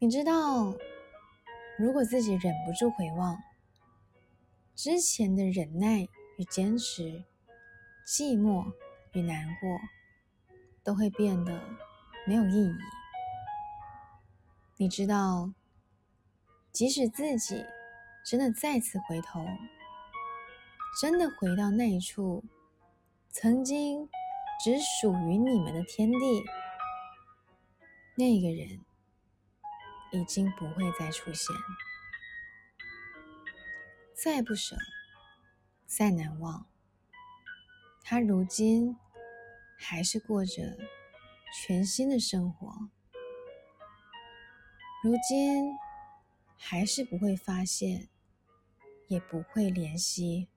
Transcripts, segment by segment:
你知道，如果自己忍不住回望之前的忍耐与坚持，寂寞与难过，都会变得没有意义。你知道，即使自己真的再次回头，真的回到那一处曾经只属于你们的天地，那个人已经不会再出现。再不舍，再难忘，他如今还是过着全新的生活。如今还是不会发现，也不会怜惜。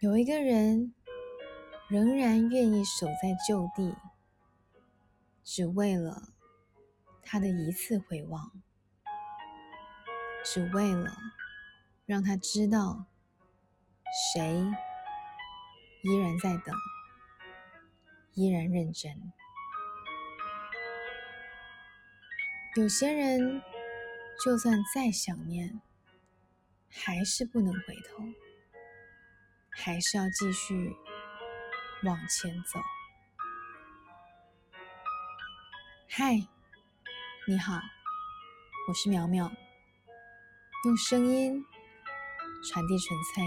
有一个人仍然愿意守在旧地，只为了他的一次回望，只为了让他知道谁依然在等，依然认真。有些人，就算再想念，还是不能回头，还是要继续往前走。嗨，你好，我是苗苗，用声音传递纯粹。